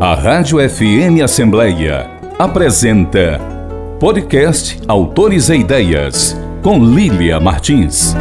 A Rádio FM Assembleia apresenta Podcast Autores e Ideias, com Lília Martins.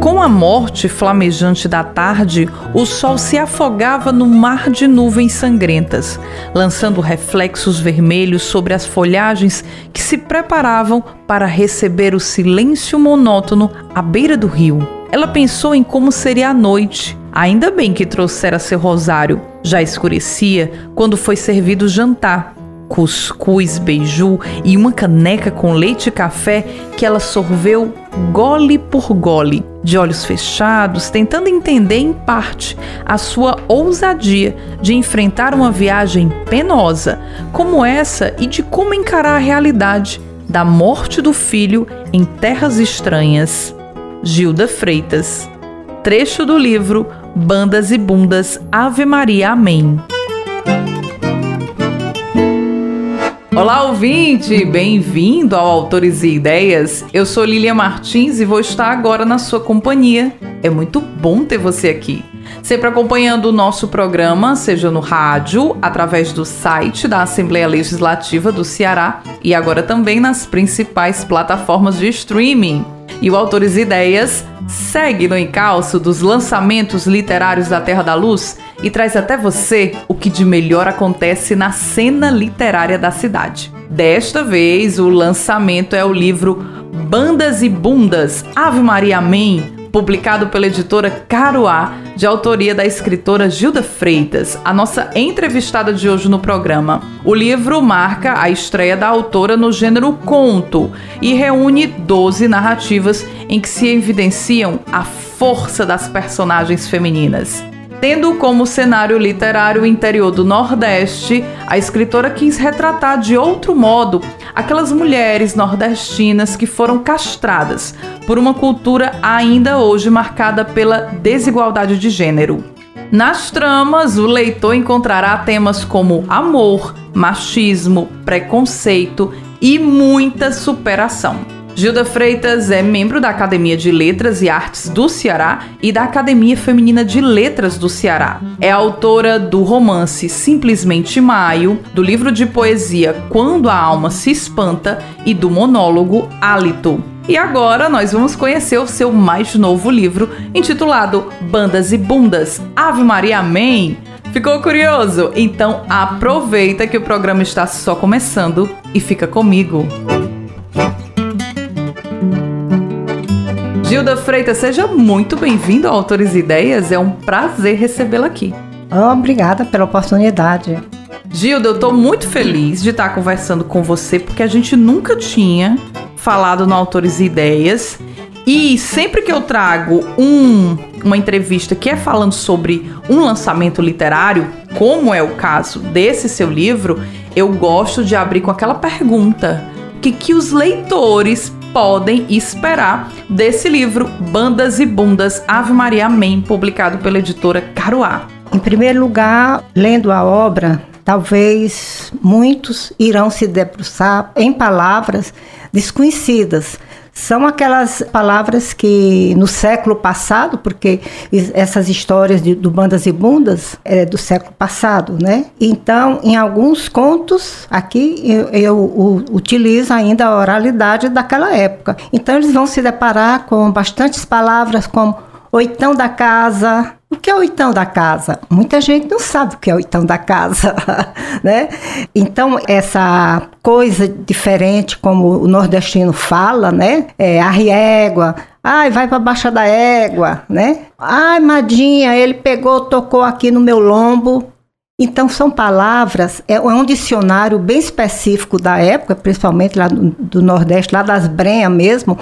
Com a morte flamejante da tarde, o sol se afogava no mar de nuvens sangrentas, lançando reflexos vermelhos sobre as folhagens que se preparavam para receber o silêncio monótono à beira do rio. Ela pensou em como seria a noite. Ainda bem que trouxera seu rosário. Já escurecia quando foi servido o jantar. Cuscuz, beiju e uma caneca com leite e café que ela sorveu gole por gole, de olhos fechados, tentando entender em parte a sua ousadia de enfrentar uma viagem penosa como essa e de como encarar a realidade da morte do filho em terras estranhas. Gilda Freitas. Trecho do livro Bandas e Bundas Ave Maria Amém. Olá, ouvinte! Bem-vindo ao Autores e Ideias. Eu sou Lilia Martins e vou estar agora na sua companhia. É muito bom ter você aqui. Sempre acompanhando o nosso programa, seja no rádio, através do site da Assembleia Legislativa do Ceará e agora também nas principais plataformas de streaming. E o Autores e Ideias segue no encalço dos lançamentos literários da Terra da Luz e traz até você o que de melhor acontece na cena literária da cidade. Desta vez, o lançamento é o livro Bandas e Bundas, Ave Maria Amém, publicado pela editora Caruá, de autoria da escritora Gilda Freitas, a nossa entrevistada de hoje no programa. O livro marca a estreia da autora no gênero conto e reúne 12 narrativas em que se evidenciam a força das personagens femininas. Tendo como cenário literário o interior do Nordeste, a escritora quis retratar de outro modo aquelas mulheres nordestinas que foram castradas por uma cultura ainda hoje marcada pela desigualdade de gênero. Nas tramas, o leitor encontrará temas como amor, machismo, preconceito e muita superação. Gilda Freitas é membro da Academia de Letras e Artes do Ceará e da Academia Feminina de Letras do Ceará. É autora do romance Simplesmente Maio, do livro de poesia Quando a Alma se Espanta e do monólogo Hálito. E agora nós vamos conhecer o seu mais novo livro, intitulado Bandas e Bundas, Ave Maria Amém. Ficou curioso? Então aproveita que o programa está só começando e fica comigo. Gilda Freitas, seja muito bem-vindo ao Autores e Ideias. É um prazer recebê-la aqui. Obrigada pela oportunidade. Gilda, eu estou muito feliz de estar conversando com você porque a gente nunca tinha falado no Autores e Ideias. E sempre que eu trago um, uma entrevista que é falando sobre um lançamento literário, como é o caso desse seu livro, eu gosto de abrir com aquela pergunta: o que, que os leitores podem esperar desse livro Bandas e Bundas Ave Maria Amém, publicado pela editora Caruá? Em primeiro lugar, lendo a obra, talvez muitos irão se debruçar em palavras desconhecidas, são aquelas palavras que no século passado, porque essas histórias de, do Bandas e Bundas é do século passado, né? Então, em alguns contos aqui eu, eu utilizo ainda a oralidade daquela época. Então, eles vão se deparar com bastantes palavras como oitão da casa, o que é oitão da casa? Muita gente não sabe o que é oitão da casa, né? Então, essa coisa diferente, como o nordestino fala, né? É a riégua, ai, vai para baixa da égua, né? Ai, Madinha, ele pegou, tocou aqui no meu lombo, então, são palavras, é, um dicionário bem específico da época, principalmente lá do, do Nordeste, lá das Brenhas mesmo,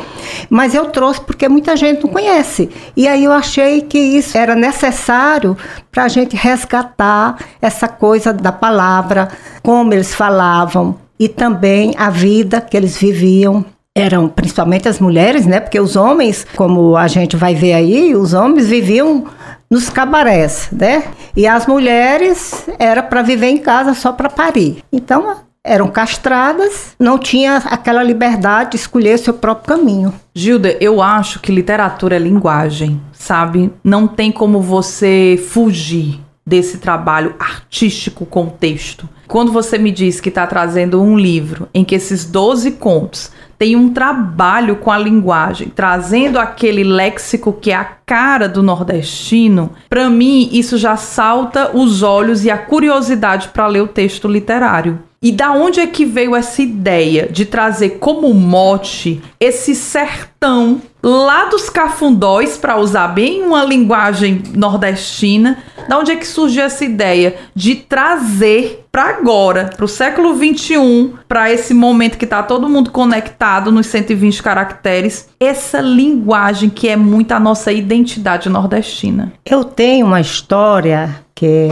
mas eu trouxe porque muita gente não conhece. E aí eu achei que isso era necessário para a gente resgatar essa coisa da palavra, como eles falavam, e também a vida que eles viviam eram principalmente as mulheres, né? Porque os homens, como a gente vai ver aí, os homens viviam nos cabarés, né? E as mulheres era para viver em casa só para parir. Então, eram castradas, não tinha aquela liberdade de escolher seu próprio caminho. Gilda, eu acho que literatura é linguagem, sabe? Não tem como você fugir desse trabalho artístico com texto. Quando você me diz que está trazendo um livro em que esses 12 contos tem um trabalho com a linguagem, trazendo aquele léxico que é a cara do nordestino, para mim isso já salta os olhos e a curiosidade para ler o texto literário. E da onde é que veio essa ideia de trazer como mote esse sertão lá dos cafundóis, para usar bem uma linguagem nordestina? Da onde é que surgiu essa ideia de trazer para agora, para o século 21, para esse momento que está todo mundo conectado nos 120 caracteres, essa linguagem que é muito a nossa identidade nordestina? Eu tenho uma história que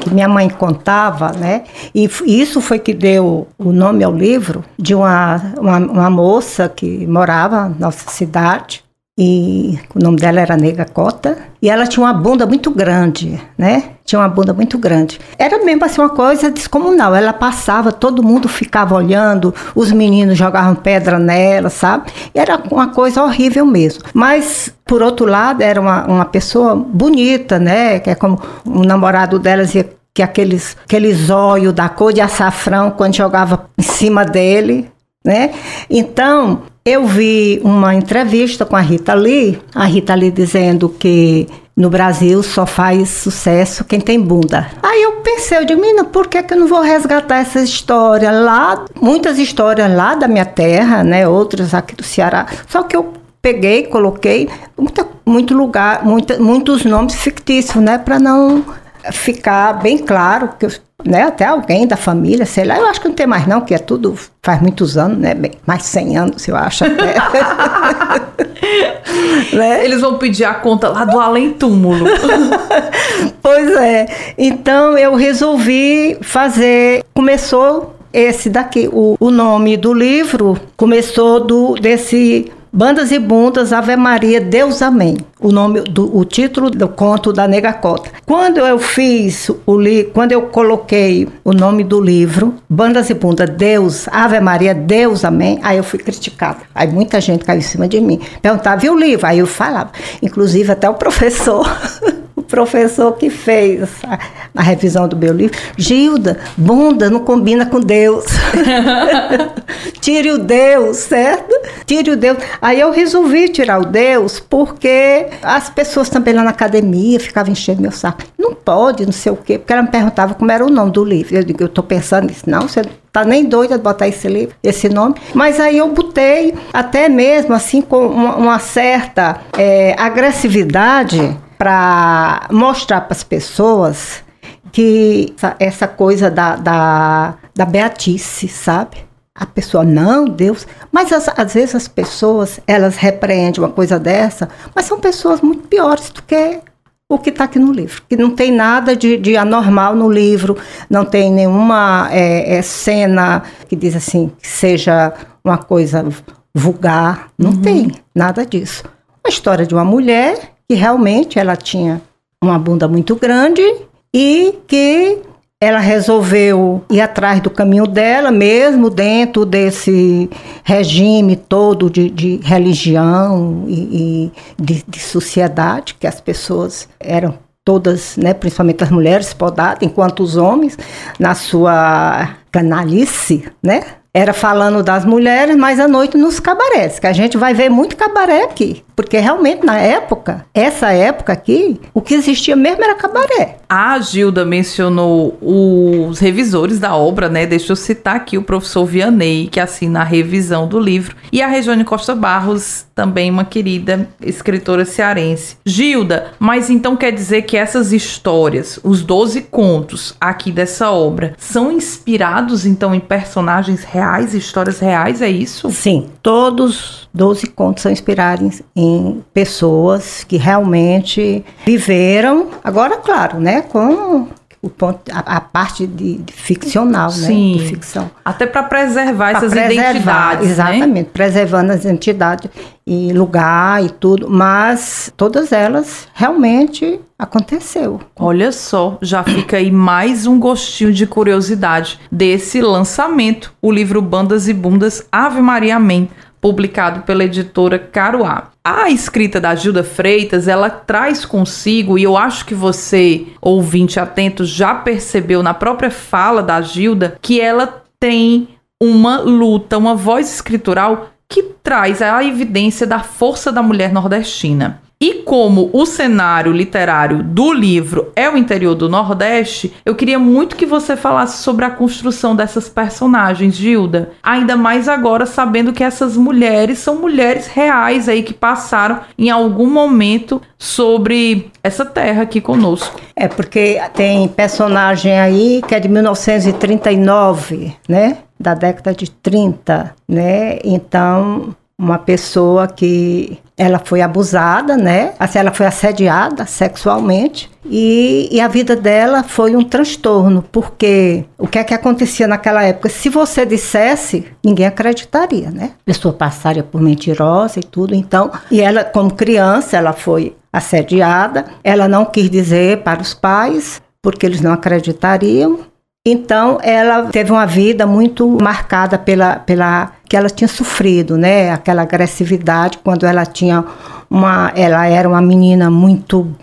que minha mãe contava, né? E isso foi que deu o nome ao livro de uma, uma, uma moça que morava na nossa cidade e o nome dela era Nega Cota, e ela tinha uma bunda muito grande, né? Tinha uma bunda muito grande. Era mesmo assim uma coisa descomunal. Ela passava, todo mundo ficava olhando, os meninos jogavam pedra nela, sabe? Era uma coisa horrível mesmo. Mas, por outro lado, era uma, uma pessoa bonita, né? Que é como o namorado dela dizia que aqueles, aqueles olhos da cor de açafrão quando jogava em cima dele, né? Então, eu vi uma entrevista com a Rita Lee, a Rita Lee dizendo que no Brasil só faz sucesso quem tem bunda. Aí eu pensei, eu digo, menina, por que, que eu não vou resgatar essa história lá? Muitas histórias lá da minha terra, né? Outras aqui do Ceará. Só que eu peguei, coloquei muita, muito lugar, muita, muitos nomes fictícios, né? Para não ficar bem claro que né, até alguém da família, sei lá, eu acho que não tem mais não, que é tudo faz muitos anos, né, bem, mais 100 anos, eu acho. Né? né? Eles vão pedir a conta lá do além túmulo. pois é. Então eu resolvi fazer, começou esse daqui, o, o nome do livro começou do desse Bandas e Bundas, Ave Maria, Deus Amém. O nome do o título do conto da Nega Cota. Quando eu fiz o li, quando eu coloquei o nome do livro, Bandas e Bundas, Deus, Ave Maria, Deus Amém, aí eu fui criticada. Aí muita gente caiu em cima de mim. Perguntava, viu o livro? Aí eu falava. Inclusive até o professor professor que fez a, a, revisão do meu livro, Gilda, bunda não combina com Deus. Tire o Deus, certo? Tire o Deus. Aí eu resolvi tirar o Deus porque as pessoas também lá na academia ficavam enchendo meu saco. Não pode, não sei o quê, porque ela me perguntava como era o nome do livro. Eu digo, eu estou pensando nisso. Não, você tá nem doida de botar esse livro, esse nome. Mas aí eu botei, até mesmo assim, com uma, uma certa é, agressividade para mostrar para as pessoas que essa, essa coisa da, da, da beatice, sabe? A pessoa, não, Deus. Mas as, às vezes as pessoas, elas repreendem uma coisa dessa, mas são pessoas muito piores do que o que está aqui no livro. Que não tem nada de, de, anormal no livro, não tem nenhuma é, é, cena que diz assim, que seja uma coisa vulgar. Não uhum. tem nada disso. A história de uma mulher que realmente ela tinha uma bunda muito grande e que ela resolveu ir atrás do caminho dela, mesmo dentro desse regime todo de, de religião e, e de, de, sociedade, que as pessoas eram todas, né, principalmente as mulheres, podadas, enquanto os homens, na sua canalice, né, era falando das mulheres, mas à noite nos cabarés, que a gente vai ver muito cabaré aqui. Porque realmente, na época, essa época aqui, o que existia mesmo era cabaré. A Gilda mencionou os revisores da obra, né? Deixa eu citar aqui o professor Vianney, que assina a revisão do livro, e a Regiane Costa Barros, também uma querida escritora cearense. Gilda, mas então quer dizer que essas histórias, os 12 contos aqui dessa obra, são inspirados então em personagens reais, histórias reais, é isso? Sim, todos 12 contos são inspirados em pessoas que realmente viveram. Agora, claro, né? Com o ponto, a, a parte de, de, ficcional, Sim. né? De ficção. Até para preservar pra essas preservar, identidades. Né? Exatamente, né? preservando as identidades e lugar e tudo, mas todas elas realmente aconteceu. Olha só, já fica aí mais um gostinho de curiosidade desse lançamento, o livro Bandas e Bundas Ave Maria Amém publicado pela editora Caruá. A escrita da Gilda Freitas, ela traz consigo, e eu acho que você, ouvinte atento, já percebeu na própria fala da Gilda, que ela tem uma luta, uma voz escritural que traz a evidência da força da mulher nordestina. E como o cenário literário do livro é o interior do Nordeste, eu queria muito que você falasse sobre a construção dessas personagens, Gilda. Ainda mais agora sabendo que essas mulheres são mulheres reais aí que passaram em algum momento sobre essa terra aqui conosco. É porque tem personagem aí que é de 1939, né? Da década de 30, né? Então, uma pessoa que ela foi abusada, né? Assim, ela foi assediada sexualmente e, e, a vida dela foi um transtorno, porque o que é que acontecia naquela época? Se você dissesse, ninguém acreditaria, né? A pessoa passaria por mentirosa e tudo, então. E ela, como criança, ela foi assediada, ela não quis dizer para os pais, porque eles não acreditariam. Então, ela teve uma vida muito marcada pela, pela que ela tinha sofrido, né? Aquela agressividade quando ela tinha uma, ela era uma menina muito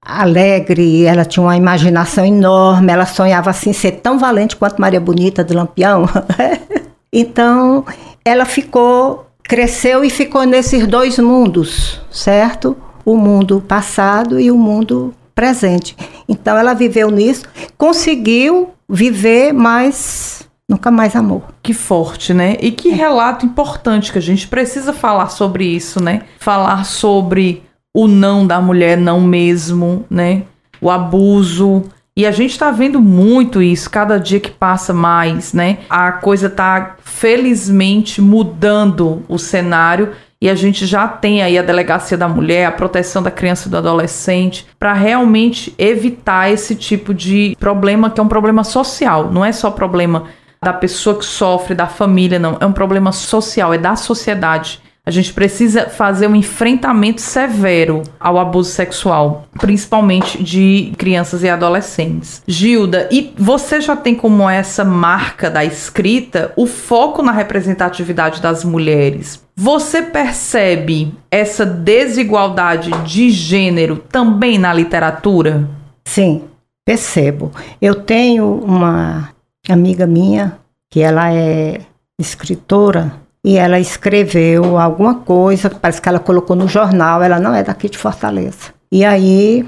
alegre, ela tinha uma imaginação enorme, ela sonhava assim ser tão valente quanto Maria Bonita de Lampião. então, ela ficou, cresceu e ficou nesses dois mundos, certo? O mundo passado e o mundo presente. Então ela viveu nisso, conseguiu viver, mas nunca mais amou. Que forte, né? E que relato importante que a gente precisa falar sobre isso, né? Falar sobre o não da mulher, não mesmo, né? O abuso. E a gente tá vendo muito isso, cada dia que passa mais, né? A coisa tá felizmente mudando o cenário e a gente já tem aí a delegacia da mulher, a proteção da criança e do adolescente, para realmente evitar esse tipo de problema que é um problema social, não é só problema da pessoa que sofre, da família, não, é um problema social, é da sociedade. A gente precisa fazer um enfrentamento severo ao abuso sexual, principalmente de crianças e adolescentes. Gilda, e você já tem como essa marca da escrita o foco na representatividade das mulheres. Você percebe essa desigualdade de gênero também na literatura? Sim, percebo. Eu tenho uma amiga minha que ela é escritora e ela escreveu alguma coisa, parece que ela colocou no jornal, ela não é daqui de Fortaleza. E aí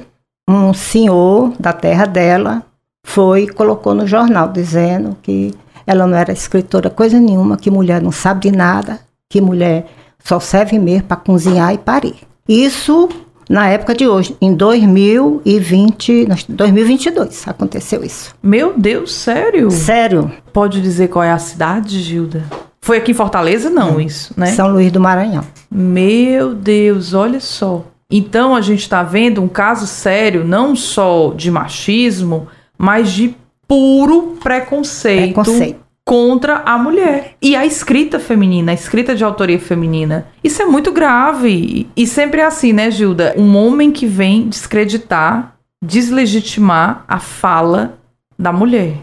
um senhor da terra dela foi e colocou no jornal dizendo que ela não era escritora coisa nenhuma, que mulher não sabe de nada, que mulher só serve mesmo para cozinhar e parir. Isso na época de hoje, em 2020, 2022 aconteceu isso. Meu Deus, sério? Sério. Pode dizer qual é a cidade, Gilda? Foi aqui em Fortaleza, não, isso, né? São Luís do Maranhão. Meu Deus, olha só. Então a gente está vendo um caso sério, não só de machismo, mas de puro preconceito, preconceito, contra a mulher. E a escrita feminina, a escrita de autoria feminina. Isso é muito grave. E sempre é assim, né, Gilda? Um homem que vem descreditar, deslegitimar a fala da mulher.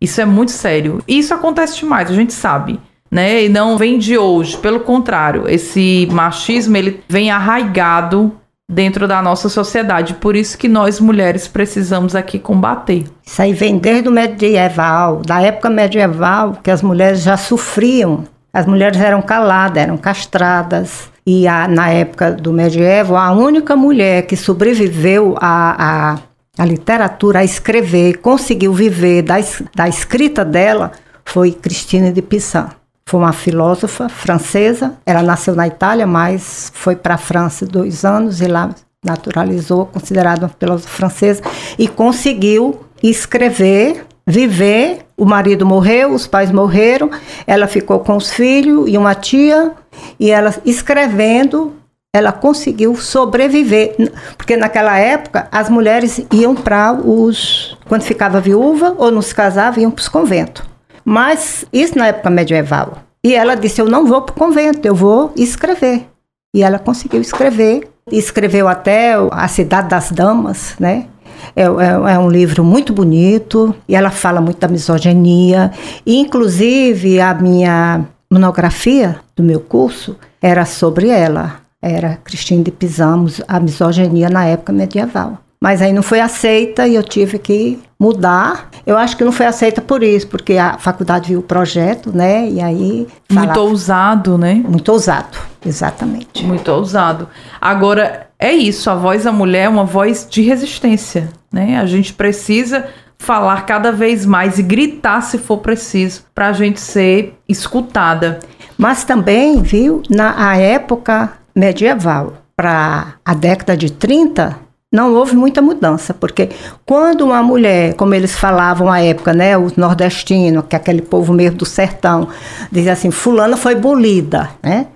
Isso é muito sério. E isso acontece demais, a gente sabe né? E não vem de hoje. Pelo contrário, esse machismo ele vem arraigado dentro da nossa sociedade. Por isso que nós mulheres precisamos aqui combater. Isso aí vem desde o medieval, da época medieval, que as mulheres já sofriam. As mulheres eram caladas, eram castradas. E a, na época do medieval, a única mulher que sobreviveu à, literatura, a escrever, conseguiu viver da, da escrita dela, foi Cristina de Pissarro. Foi uma filósofa francesa. Ela nasceu na Itália, mas foi para a França dois anos e lá naturalizou, considerada uma filósofa francesa, e conseguiu escrever, viver. O marido morreu, os pais morreram, ela ficou com os filhos e uma tia, e ela escrevendo, ela conseguiu sobreviver. Porque naquela época as mulheres iam para os. Quando ficava viúva ou não se casava, iam para os conventos. Mas isso na época medieval. E ela disse: Eu não vou para o convento, eu vou escrever. E ela conseguiu escrever. Escreveu até A Cidade das Damas, né? É, é, é, um livro muito bonito e ela fala muito da misoginia. E, inclusive, a minha monografia do meu curso era sobre ela. Era Cristina de Pisamos, a misoginia na época medieval. Mas aí não foi aceita e eu tive que mudar. Eu acho que não foi aceita por isso, porque a faculdade viu o projeto, né? E aí. Muito ousado, né? Muito ousado, exatamente. Muito ousado. Agora, é isso, a voz da mulher é uma voz de resistência, né? A gente precisa falar cada vez mais e gritar se for preciso, para a gente ser escutada. Mas também, viu, na época medieval, para a década de 30, não houve muita mudança, porque quando uma mulher, como eles falavam à época, né, os nordestinos, que é aquele povo mesmo do sertão, dizia assim, fulana foi bolida, né?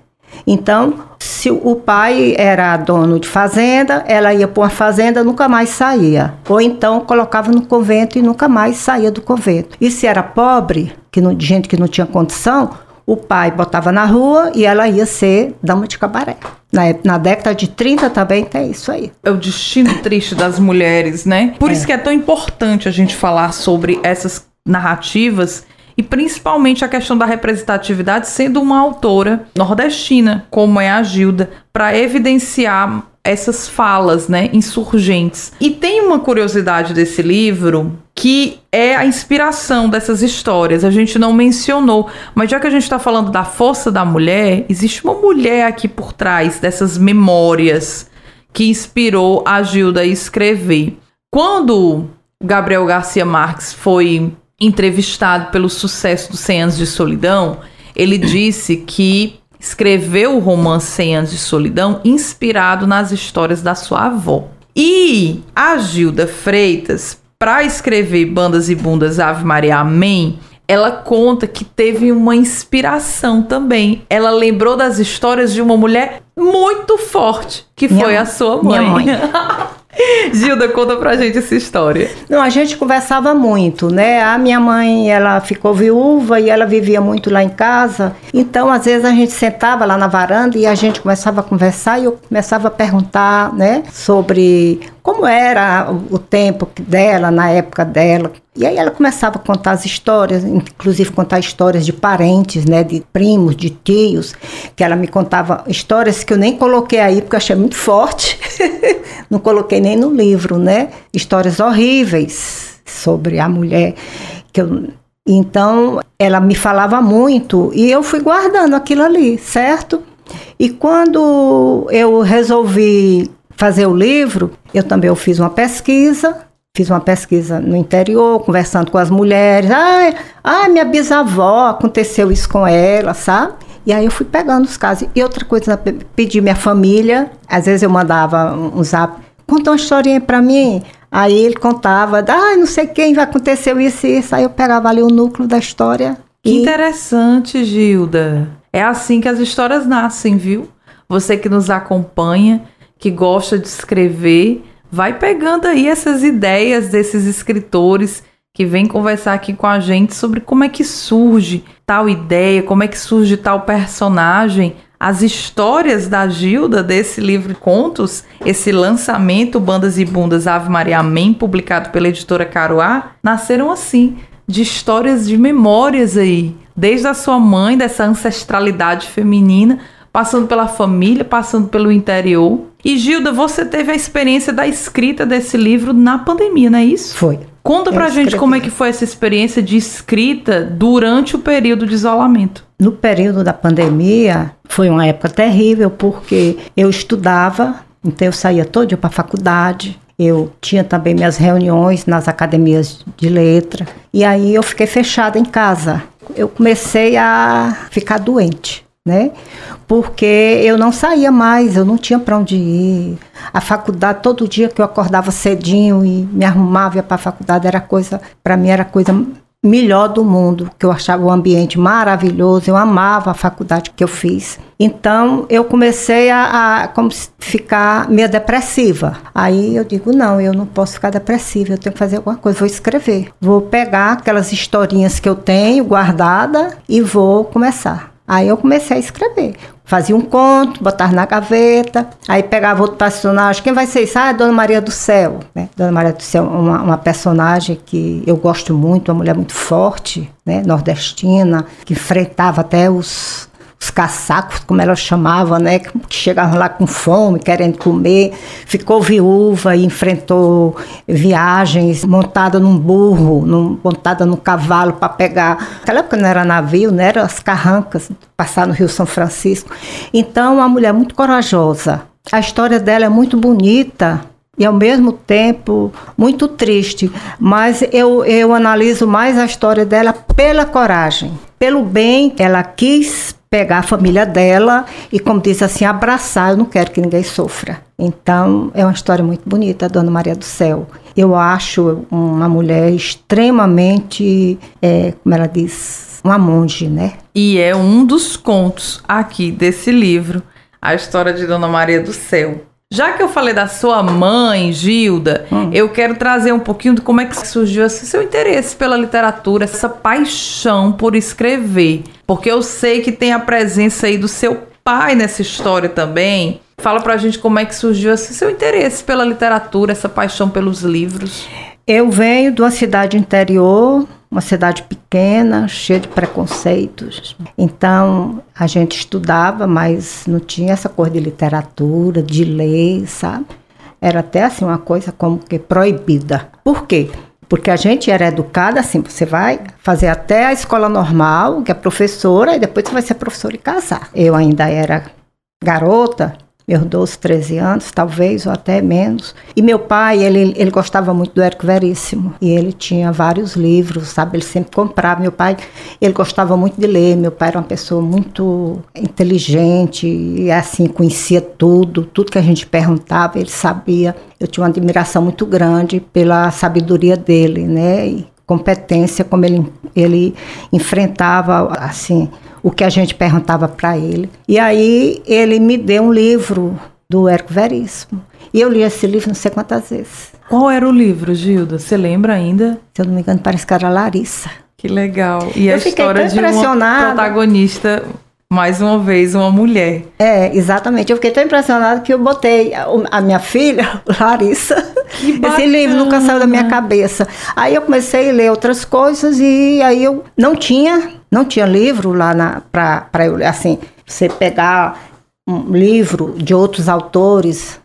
Então, se o pai era dono de fazenda, ela ia para uma fazenda, nunca mais saía. Ou então colocava no convento e nunca mais saía do convento. E se era pobre, que não, gente que não tinha condição, o pai botava na rua e ela ia ser dama de cabaré. Na, na década de 30 também tem isso aí. É o destino triste das mulheres, né? Por é. isso que é tão importante a gente falar sobre essas narrativas e principalmente a questão da representatividade sendo uma autora nordestina, como é a Gilda, para evidenciar essas falas, né, insurgentes. E tem uma curiosidade desse livro que é a inspiração dessas histórias. A gente não mencionou, mas já que a gente está falando da força da mulher, existe uma mulher aqui por trás dessas memórias que inspirou a Gilda a escrever. Quando Gabriel Garcia Marques foi entrevistado pelo sucesso dos 100 anos de solidão, ele disse que escreveu o romance 100 anos de solidão inspirado nas histórias da sua avó. E a Gilda Freitas, para escrever Bandas e Bundas Ave Maria Amém, ela conta que teve uma inspiração também. Ela lembrou das histórias de uma mulher muito forte, que minha, foi a sua mãe. Minha mãe. Gilda, conta pra gente essa história. Não, a gente conversava muito, né? A minha mãe, ela ficou viúva e ela vivia muito lá em casa. Então, às vezes a gente sentava lá na varanda e a gente começava a conversar e eu começava a perguntar, né, sobre como era o tempo dela, na época dela. E aí ela começava a contar as histórias, inclusive contar histórias de parentes, né, de primos, de tios, que ela me contava histórias que eu nem coloquei aí porque eu achei muito forte. Não coloquei nem no livro, né? Histórias horríveis sobre a mulher que eu então, ela me falava muito e eu fui guardando aquilo ali, certo? E quando eu resolvi fazer o livro, eu também eu fiz uma pesquisa, fiz uma pesquisa no interior, conversando com as mulheres. Ai, ai, minha bisavó, aconteceu isso com ela, sabe? E aí eu fui pegando os casos. E outra coisa, pedi minha família, às vezes eu mandava um zap, conta uma historinha para mim. Aí ele contava, ah, não sei quem, vai acontecer isso e isso. Aí eu pegava ali o núcleo da história. Que e... interessante, Gilda. É assim que as histórias nascem, viu? Você que nos acompanha, que gosta de escrever, vai pegando aí essas ideias desses escritores que vêm conversar aqui com a gente sobre como é que surge tal ideia, como é que surge tal personagem. As histórias da Gilda desse livro contos, esse lançamento Bandas e Bundas Ave Maria Amém, publicado pela editora Caruá, nasceram assim, de histórias de memórias aí, desde a sua mãe, dessa ancestralidade feminina, passando pela família, passando pelo interior. E Gilda, você teve a experiência da escrita desse livro na pandemia, não é isso? Foi. Conta pra gente como é que foi essa experiência de escrita durante o período de isolamento. No período da pandemia, foi uma época terrível, porque eu estudava, então eu saía todo dia para a faculdade, eu tinha também minhas reuniões nas academias de letra, e aí eu fiquei fechada em casa. Eu comecei a ficar doente né? Porque eu não saía mais, eu não tinha para onde ir. A faculdade, todo dia que eu acordava cedinho e me arrumava para a faculdade, era coisa, para mim era coisa melhor do mundo, que eu achava o ambiente maravilhoso, eu amava a faculdade que eu fiz. Então eu comecei a, a como ficar meio depressiva. Aí eu digo, não, eu não posso ficar depressiva, eu tenho que fazer alguma coisa, vou escrever. Vou pegar aquelas historinhas que eu tenho guardada e vou começar. Aí eu comecei a escrever. fazia um conto, botava na gaveta, aí pegava outro personagem. Quem vai ser isso? Ah, é Dona Maria do Céu. Né? Dona Maria do Céu é uma, uma personagem que eu gosto muito, uma mulher muito forte, né? nordestina, que enfrentava até os os caçacos, como ela chamava, né, que chegavam lá com fome, querendo comer, ficou viúva e enfrentou viagens montada num burro, num, montada num cavalo para pegar. Naquela época não era navio, né, eram as carrancas, passar no Rio São Francisco. Então, uma mulher muito corajosa. A história dela é muito bonita, e ao mesmo tempo muito triste. Mas eu, eu analiso mais a história dela pela coragem, pelo bem que ela quis pegar a família dela e, como diz assim, abraçar. Eu não quero que ninguém sofra. Então, é uma história muito bonita, a Dona Maria do Céu. Eu acho uma mulher extremamente, é, como ela diz, uma monge, né? E é um dos contos aqui desse livro, a história de Dona Maria do Céu. Já que eu falei da sua mãe, Gilda, hum. eu quero trazer um pouquinho de como é que surgiu esse seu interesse pela literatura, essa paixão por escrever. Porque eu sei que tem a presença aí do seu pai nessa história também. Fala pra gente como é que surgiu esse seu interesse pela literatura, essa paixão pelos livros. Eu venho de uma cidade interior uma cidade pequena, cheia de preconceitos. Então, a gente estudava, mas não tinha essa coisa de literatura, de lei, sabe? Era até assim uma coisa como que proibida. Por quê? Porque a gente era educada assim, você vai fazer até a escola normal, que é professora, e depois você vai ser professora e casar. Eu ainda era garota, meus 12, 13 anos, talvez, ou até menos. E meu pai, ele, ele gostava muito do Érico Veríssimo. E ele tinha vários livros, sabe? Ele sempre comprava. Meu pai, ele gostava muito de ler. Meu pai era uma pessoa muito inteligente e, assim, conhecia tudo. Tudo que a gente perguntava, ele sabia. Eu tinha uma admiração muito grande pela sabedoria dele, né? E competência, como ele, ele enfrentava, assim, o que a gente perguntava para ele. E aí ele me deu um livro do Érico Veríssimo. E eu li esse livro não sei quantas vezes. Qual era o livro, Gilda? Você lembra ainda? Se eu não me engano, parece que era Larissa. Que legal. E eu a história de uma protagonista mais uma vez uma mulher. É, exatamente. Eu fiquei tão impressionada que eu botei a, a minha filha, Larissa, esse livro nunca saiu da minha cabeça. Aí eu comecei a ler outras coisas e aí eu não tinha, não tinha livro lá para eu assim, você pegar um livro de outros autores,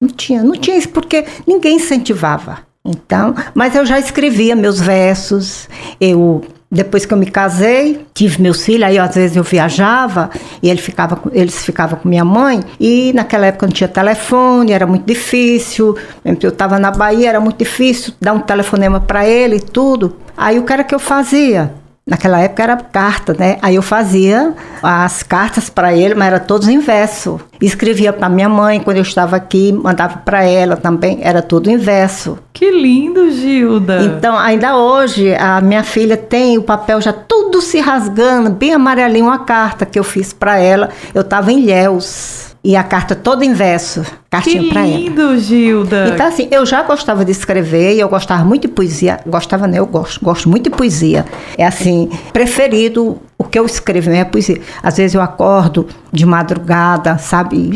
não tinha, não tinha isso porque ninguém incentivava. Então, mas eu já escrevia meus versos, eu depois que eu me casei, tive meus filhos, aí às vezes eu viajava e ele ficava, eles ficavam com minha mãe. E naquela época não tinha telefone, era muito difícil. Eu estava na Bahia, era muito difícil dar um telefonema para ele e tudo. Aí o era que eu fazia? Naquela época era carta, né? Aí eu fazia as cartas para ele, mas era todos em verso. Escrevia para minha mãe quando eu estava aqui, mandava para ela também, era tudo em verso. Que lindo, Gilda! Então, ainda hoje, a minha filha tem o papel já tudo se rasgando, bem amarelinho, uma carta que eu fiz para ela. Eu estava em Léus. E a carta toda em verso, cartinha para ela. Que lindo, Gilda! Então, assim, eu já gostava de escrever e eu gostava muito de poesia. Gostava, né? Eu gosto. Gosto muito de poesia. É assim, preferido o que eu escrevo é poesia. Às vezes eu acordo de madrugada, sabe?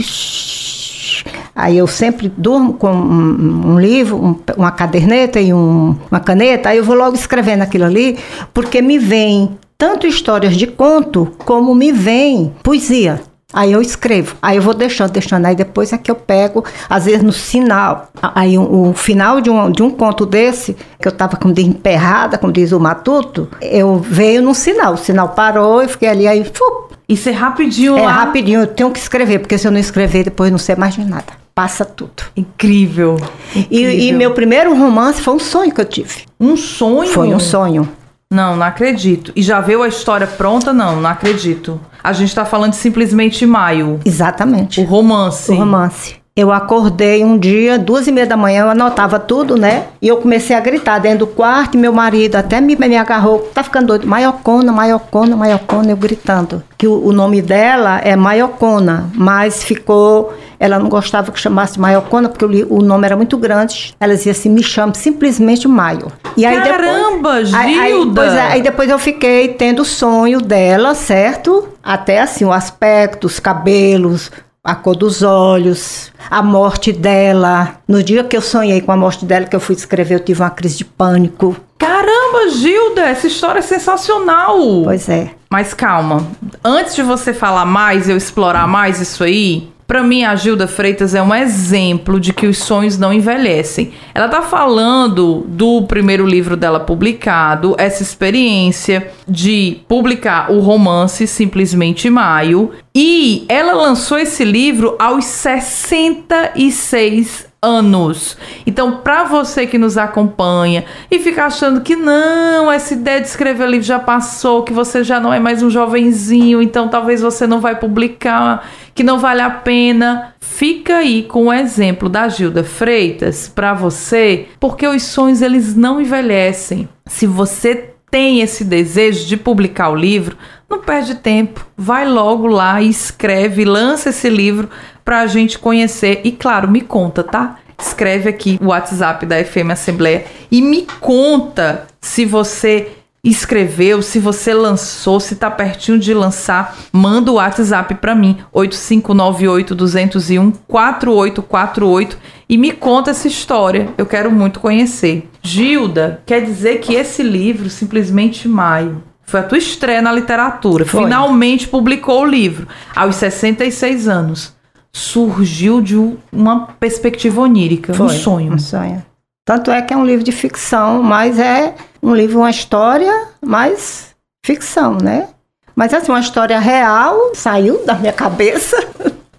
Aí eu sempre durmo com um, um livro, um, uma caderneta e um, uma caneta, aí eu vou logo escrevendo aquilo ali, porque me vem tanto histórias de conto como me vem poesia. Aí eu escrevo, aí eu vou deixando, deixando, aí depois é que eu pego, às vezes no sinal. Aí o, o final de um, de um conto desse, que eu estava como de emperrada, como diz o Matuto, eu veio no sinal, o sinal parou, eu fiquei ali, aí... Fu, Isso é rapidinho é, lá? É rapidinho, eu tenho que escrever, porque se eu não escrever, depois não sei mais de nada. Passa tudo. Incrível. Incrível. E, e meu primeiro romance foi um sonho que eu tive. Um sonho? Foi um sonho. Não, não acredito. E já veio a história pronta? Não, não acredito. A gente está falando de simplesmente Maio. Exatamente. O romance. O romance. Eu acordei um dia, duas e meia da manhã, eu anotava tudo, né? E eu comecei a gritar dentro do quarto, e meu marido até me, me agarrou, tá ficando doido, Maiocona, Maiocona, Maiocona, eu gritando. Que o, o nome dela é Maiocona, mas ficou ela não gostava que chamasse Maiocona, porque o, o, nome era muito grande. Ela dizia assim: me chame simplesmente Maio. E aí Caramba, depois, Gilda! Aí, aí, pois é, aí depois eu fiquei tendo o sonho dela, certo? Até assim, o aspecto, os cabelos, a cor dos olhos, a morte dela. No dia que eu sonhei com a morte dela, que eu fui escrever, eu tive uma crise de pânico. Caramba, Gilda, essa história é sensacional. Pois é. Mas calma, antes de você falar mais, eu explorar mais isso aí, para mim, a Gilda Freitas é um exemplo de que os sonhos não envelhecem. Ela tá falando do primeiro livro dela publicado, essa experiência de publicar o romance Simplesmente Maio, e ela lançou esse livro aos 66 anos. Então, para você que nos acompanha e fica achando que não, essa ideia de escrever livro já passou, que você já não é mais um jovenzinho, então talvez você não vai publicar, que não vale a pena, fica aí com o exemplo da Gilda Freitas para você, porque os sonhos eles não envelhecem. Se você tem esse desejo de publicar o livro, não perde tempo, vai logo lá e escreve, lança esse livro para a gente conhecer. E claro, me conta, tá? Escreve aqui o WhatsApp da FM Assembleia e me conta se você escreveu, se você lançou, se tá pertinho de lançar, manda o WhatsApp para mim, 8598-201-4848 e me conta essa história. Eu quero muito conhecer. Gilda, quer dizer que esse livro, Simplesmente Maio, foi a tua estreia na literatura. Foi. Finalmente publicou o livro aos 66 anos surgiu de uma perspectiva onírica, Foi, um sonho. Um sonho. Tanto é que é um livro de ficção, mas é um livro, uma história, mas ficção, né? Mas assim, uma história real saiu da minha cabeça.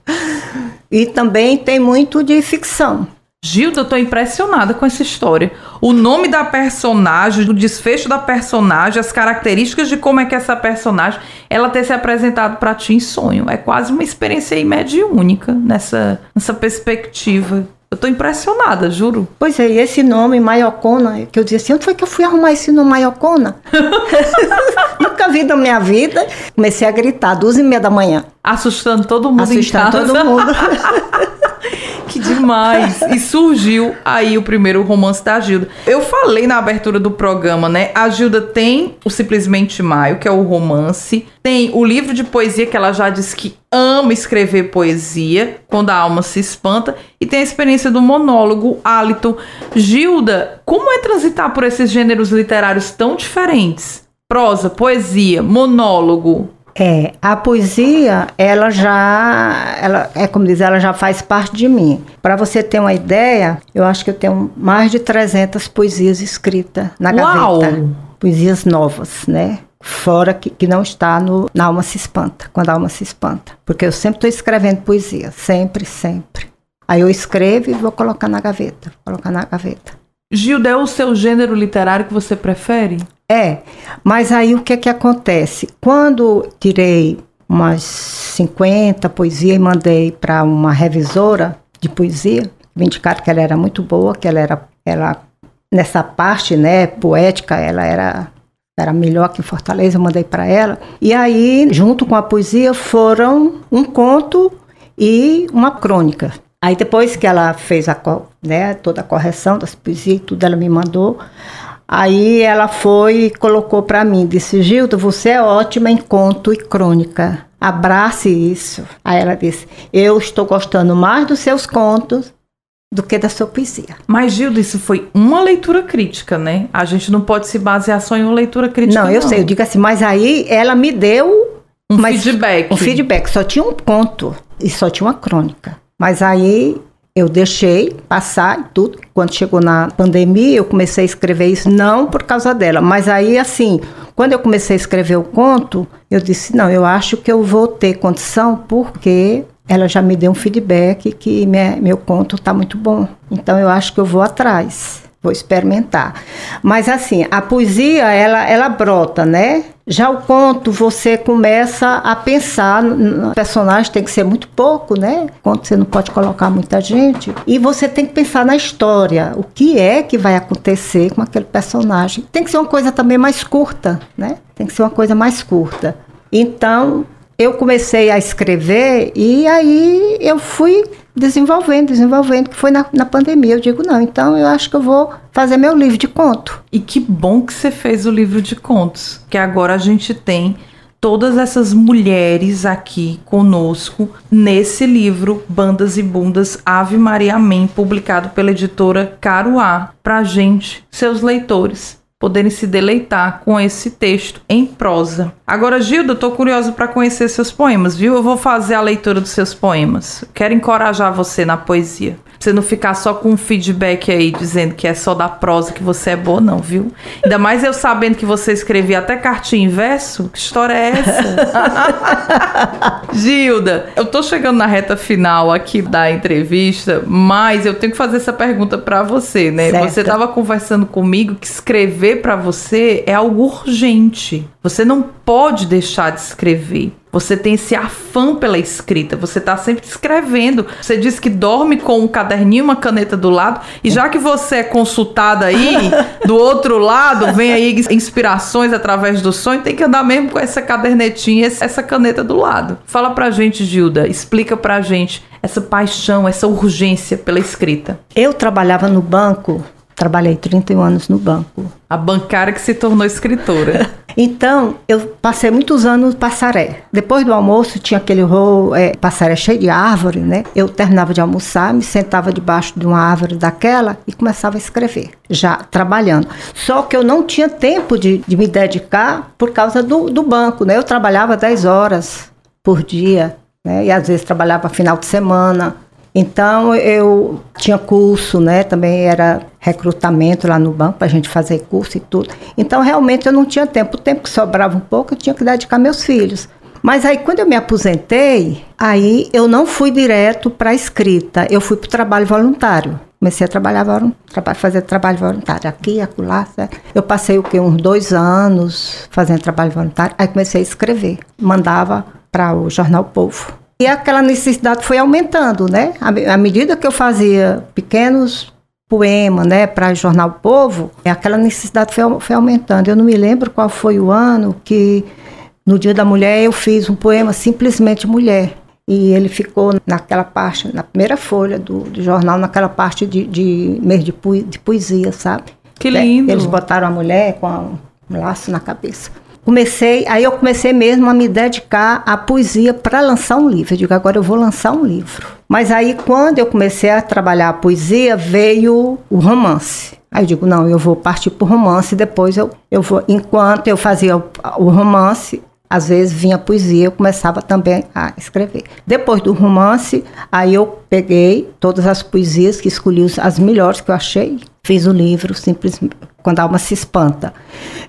e também tem muito de ficção. Gilda, eu tô impressionada com essa história. O nome da personagem, o desfecho da personagem, as características de como é que essa personagem, ela ter se apresentado para ti em sonho. É quase uma experiência aí mediúnica nessa, nessa perspectiva. Eu tô impressionada, juro. Pois é, e esse nome, Maiocona, que eu dizia assim, onde foi que eu fui arrumar esse nome Maiocona? Nunca vi na minha vida. Comecei a gritar, duas e meia da manhã. Assustando todo mundo Assustando todo mundo. Que demais! e surgiu aí o primeiro romance da Gilda. Eu falei na abertura do programa, né? A Gilda tem o Simplesmente Maio, que é o romance. Tem o livro de poesia que ela já disse que ama escrever poesia, quando a alma se espanta. E tem a experiência do monólogo Hálito. Gilda, como é transitar por esses gêneros literários tão diferentes? Prosa, poesia, monólogo, é, a poesia, ela já, ela é como diz, ela já faz parte de mim. Para você ter uma ideia, eu acho que eu tenho mais de 300 poesias escritas na Uau! gaveta. Poesias novas, né? Fora que, que não está no, na alma se espanta, quando a alma se espanta. Porque eu sempre estou escrevendo poesia, sempre, sempre. Aí eu escrevo e vou colocar na gaveta, colocar na gaveta. Gilda, é o seu gênero literário que você prefere? É, mas aí o que é que acontece? Quando tirei umas 50 poesias e mandei para uma revisora de poesia, me indicaram que ela era muito boa, que ela era ela, nessa parte né, poética, ela era era melhor que Fortaleza, eu mandei para ela. E aí, junto com a poesia, foram um conto e uma crônica. Aí depois que ela fez a, né, toda a correção das poesias, tudo ela me mandou. Aí ela foi e colocou para mim, disse, Gilda, você é ótima em conto e crônica. Abrace isso. Aí ela disse, eu estou gostando mais dos seus contos do que da sua poesia. Mas, Gilda, isso foi uma leitura crítica, né? A gente não pode se basear só em uma leitura crítica. Não, eu não. sei, eu digo assim, mas aí ela me deu um feedback. Um feedback, só tinha um conto e só tinha uma crônica. Mas aí eu deixei passar e tudo. Quando chegou na pandemia, eu comecei a escrever isso, não por causa dela, mas aí, assim, quando eu comecei a escrever o conto, eu disse: não, eu acho que eu vou ter condição, porque ela já me deu um feedback que minha, meu conto está muito bom. Então, eu acho que eu vou atrás. Vou experimentar. Mas assim, a poesia, ela, ela brota, né? Já o conto, você começa a pensar, o personagem tem que ser muito pouco, né? Conto você não pode colocar muita gente. E você tem que pensar na história, o que é que vai acontecer com aquele personagem. Tem que ser uma coisa também mais curta, né? Tem que ser uma coisa mais curta. Então, eu comecei a escrever e aí eu fui desenvolvendo, desenvolvendo, que foi na, na pandemia. Eu digo, não, então eu acho que eu vou fazer meu livro de conto. E que bom que você fez o livro de contos, que agora a gente tem todas essas mulheres aqui conosco nesse livro Bandas e Bundas Ave Maria Amém, publicado pela editora Caruá, pra gente, seus leitores poderem se deleitar com esse texto em prosa. Agora, Gilda, eu tô curiosa para conhecer seus poemas, viu? Eu vou fazer a leitura dos seus poemas. Quero encorajar você na poesia. Você não ficar só com um feedback aí dizendo que é só da prosa que você é boa, não, viu? Ainda mais eu sabendo que você escrevia até cartinha em verso. Que história é essa? Gilda, eu tô chegando na reta final aqui da entrevista, mas eu tenho que fazer essa pergunta para você, né? Certo. Você tava conversando comigo que escrever para você é algo urgente. Você não pode deixar de escrever. Você tem esse afã pela escrita, você está sempre escrevendo. Você diz que dorme com um caderninho, uma caneta do lado, e já que você é consultada aí, do outro lado, vem aí inspirações através do sonho, tem que andar mesmo com essa cadernetinha, essa caneta do lado. Fala pra gente, Gilda, explica pra gente essa paixão, essa urgência pela escrita. Eu trabalhava no banco, trabalhei 31 anos no banco. A bancária que se tornou escritora. Então, eu passei muitos anos no Passaré. Depois do almoço, tinha aquele rol, é, Passaré cheio de árvore, né? Eu terminava de almoçar, me sentava debaixo de uma árvore daquela e começava a escrever, já trabalhando. Só que eu não tinha tempo de, de me dedicar por causa do, do banco, né? Eu trabalhava 10 horas por dia, né? E às vezes trabalhava final de semana. Então eu tinha curso, né? Também era recrutamento lá no banco para a gente fazer curso e tudo. Então realmente eu não tinha tempo. O tempo que sobrava um pouco eu tinha que dedicar meus filhos. Mas aí quando eu me aposentei, aí eu não fui direto para a escrita. Eu fui para o trabalho voluntário. Comecei a trabalhar, traba fazer trabalho voluntário aqui, acolá. Eu passei o quê? Uns dois anos fazendo trabalho voluntário. Aí comecei a escrever. Mandava para o jornal Povo. E aquela necessidade foi aumentando, né? À medida que eu fazia pequenos poemas, né, para o jornal Povo, aquela necessidade foi, foi aumentando. Eu não me lembro qual foi o ano que no Dia da Mulher eu fiz um poema simplesmente mulher. E ele ficou naquela parte, na primeira folha do, do jornal, naquela parte de, de mês de, de poesia, sabe? Que lindo! Eles botaram a mulher com um laço na cabeça comecei, aí eu comecei mesmo a me dedicar à poesia para lançar um livro. Eu digo, agora eu vou lançar um livro. Mas aí quando eu comecei a trabalhar a poesia, veio o romance. Aí eu digo, não, eu vou partir para o romance, depois eu, eu vou, enquanto eu fazia o, o romance, às vezes vinha poesia, eu começava também a escrever. Depois do romance, aí eu peguei todas as poesias que escolhi as melhores que eu achei, fiz o livro simplesmente quando a alma se espanta.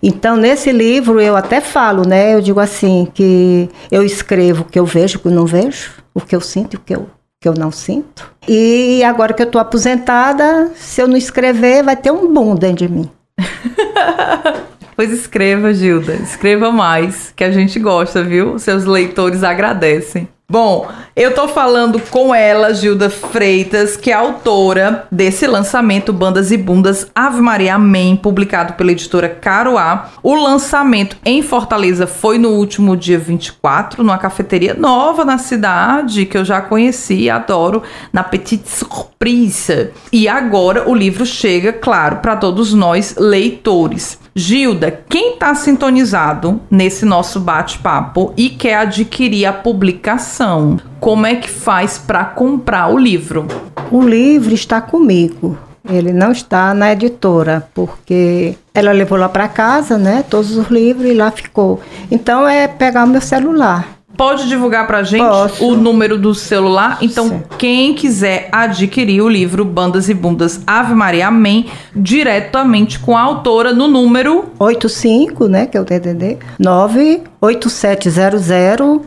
Então, nesse livro eu até falo, né? Eu digo assim que eu escrevo o que eu vejo, o que eu não vejo, o que eu sinto, o que eu que eu não sinto. E agora que eu estou aposentada, se eu não escrever, vai ter um boom dentro de mim. Pois escreva, Gilda. Escreva mais, que a gente gosta, viu? Seus leitores agradecem. Bom, eu tô falando com ela, Gilda Freitas, que é autora desse lançamento Bandas e Bundas Ave Maria Amém, publicado pela editora Caroá. O lançamento em Fortaleza foi no último dia 24, numa cafeteria nova na cidade, que eu já conheci e adoro, na Petite Surprise. E agora o livro chega, claro, para todos nós leitores. Gilda, quem está sintonizado nesse nosso bate-papo e quer adquirir a publicação, como é que faz para comprar o livro? O livro está comigo. Ele não está na editora, porque ela levou lá para casa, né? Todos os livros e lá ficou. Então é pegar o meu celular. Pode divulgar pra gente Posso. o número do celular? Então, Certo. quem quiser adquirir o livro Bandas e Bundas Ave Maria Amém, diretamente com a autora no número 85, né, que é o DDD,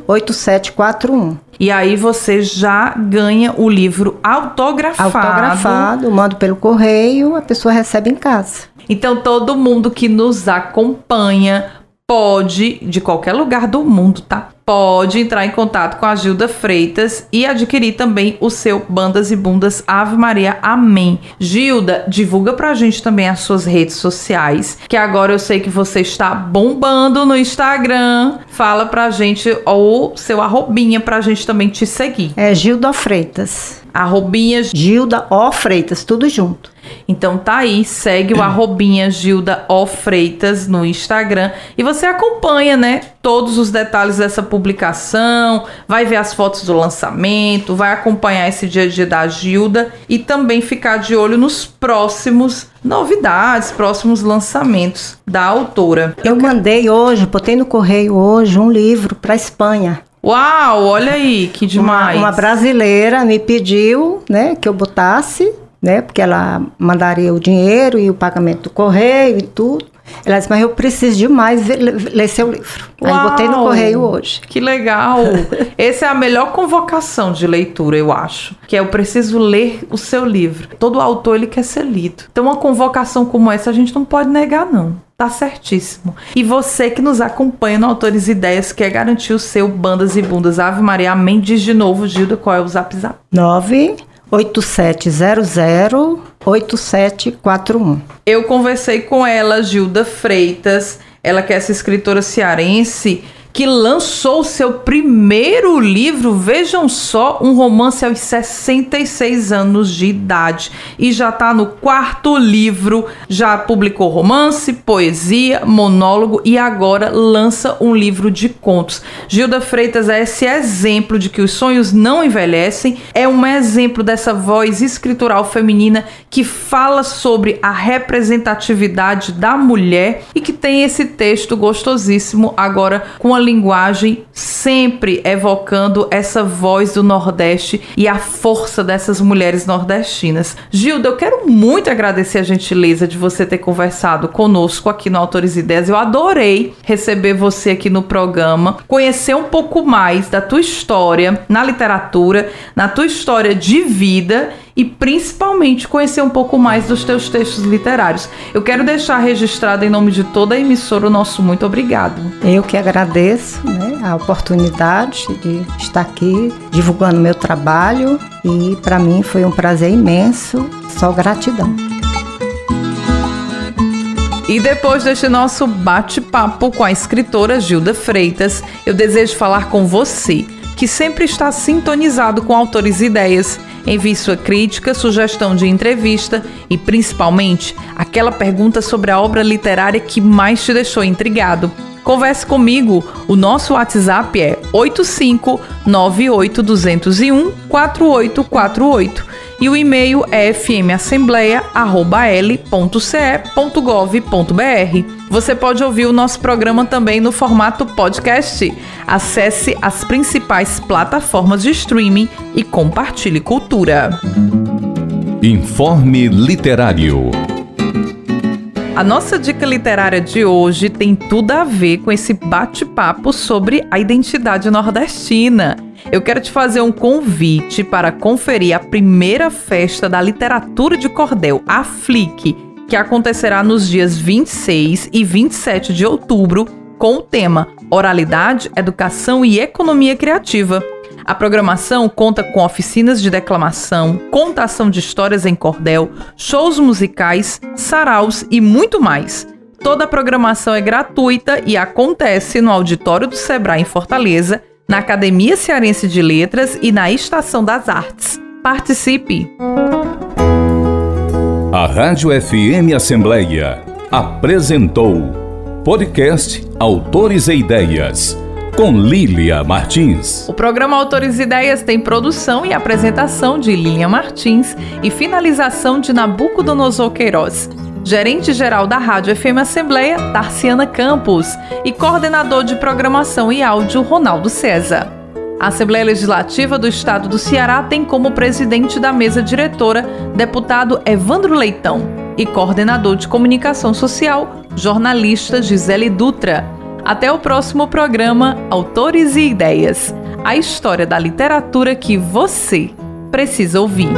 987008741. e aí você já ganha o livro autografado. Autografado, mando pelo correio, a pessoa recebe em casa. Então todo mundo que nos acompanha pode, de qualquer lugar do mundo, tá? Pode entrar em contato com a Gilda Freitas e adquirir também o seu Bandas e Bundas Ave Maria Amém. Gilda, divulga pra gente também as suas redes sociais, que agora eu sei que você está bombando no Instagram. Fala pra gente ou seu arrobinha pra gente também te seguir. É Gilda Freitas. Arrobinha Gilda O Freitas, tudo junto. Então tá aí, segue o arrobinha Gilda O Freitas no Instagram e você acompanha, né, todos os detalhes dessa publicação, vai ver as fotos do lançamento, vai acompanhar esse dia a dia da Gilda e também ficar de olho nos próximos novidades, próximos lançamentos da autora. Eu mandei hoje, botei no correio hoje um livro para Espanha. Uau, olha aí, que demais. Uma, uma brasileira me pediu, né, que eu botasse, né, porque ela mandaria o dinheiro e o pagamento do correio e tudo. Ela disse, mas eu preciso demais ver, ler seu livro. Uau, Aí botei no correio hoje. Que legal! Essa é a melhor convocação de leitura, eu acho. Que é eu preciso ler o seu livro. Todo autor ele quer ser lido. Então uma convocação como essa a gente não pode negar, não. Tá certíssimo. E você que nos acompanha no Autores Ideias, quer garantir o seu Bandas e Bundas Ave Maria Amém, diz de novo, Gilda, qual é o zap zap? 98700 8741. Eu conversei com ela, Gilda Freitas, ela que é essa escritora cearense que lançou seu primeiro livro, vejam só, um romance aos 66 anos de idade. E já está no quarto livro, já publicou romance, poesia, monólogo e agora lança um livro de contos. Gilda Freitas é esse exemplo de que os sonhos não envelhecem, é um exemplo dessa voz escritural feminina que fala sobre a representatividade da mulher e que tem esse texto gostosíssimo agora com a linguagem sempre evocando essa voz do Nordeste e a força dessas mulheres nordestinas. Gilda, eu quero muito agradecer a gentileza de você ter conversado conosco aqui no Autores Ideias. Eu adorei receber você aqui no programa, conhecer um pouco mais da tua história na literatura, na tua história de vida e principalmente conhecer um pouco mais dos teus textos literários. Eu quero deixar registrado em nome de toda a emissora o nosso muito obrigado. Eu que agradeço né, a oportunidade de estar aqui divulgando meu trabalho e para mim foi um prazer imenso, só gratidão. E depois deste nosso bate-papo com a escritora Gilda Freitas, eu desejo falar com você, que sempre está sintonizado com autores e ideias Envie sua crítica, sugestão de entrevista e, principalmente, aquela pergunta sobre a obra literária que mais te deixou intrigado. Converse comigo. O nosso WhatsApp é 8598201 4848 e o e-mail é fmassembleia.l.ce.gov.br. Você pode ouvir o nosso programa também no formato podcast. Acesse as principais plataformas de streaming e compartilhe cultura. Informe Literário. A nossa dica literária de hoje tem tudo a ver com esse bate-papo sobre a identidade nordestina. Eu quero te fazer um convite para conferir a primeira festa da literatura de cordel, a FLIC, que acontecerá nos dias 26 e 27 de outubro, com o tema Oralidade, Educação e Economia Criativa. A programação conta com oficinas de declamação, contação de histórias em cordel, shows musicais, saraus e muito mais. Toda a programação é gratuita e acontece no auditório do Sebrae em Fortaleza, na Academia Cearense de Letras e na Estação das Artes. Participe! A Rádio FM Assembleia apresentou podcast Autores e Ideias com Lília Martins. O programa Autores e Ideias tem produção e apresentação de Lília Martins e finalização de Nabucodonosor Queiroz. Gerente-geral da Rádio FM Assembleia, Tarciana Campos, e coordenador de programação e áudio, Ronaldo César. A Assembleia Legislativa do Estado do Ceará tem como presidente da mesa diretora deputado Evandro Leitão e coordenador de comunicação social, jornalista Gisele Dutra. Até o próximo programa Autores e Ideias a história da literatura que você precisa ouvir.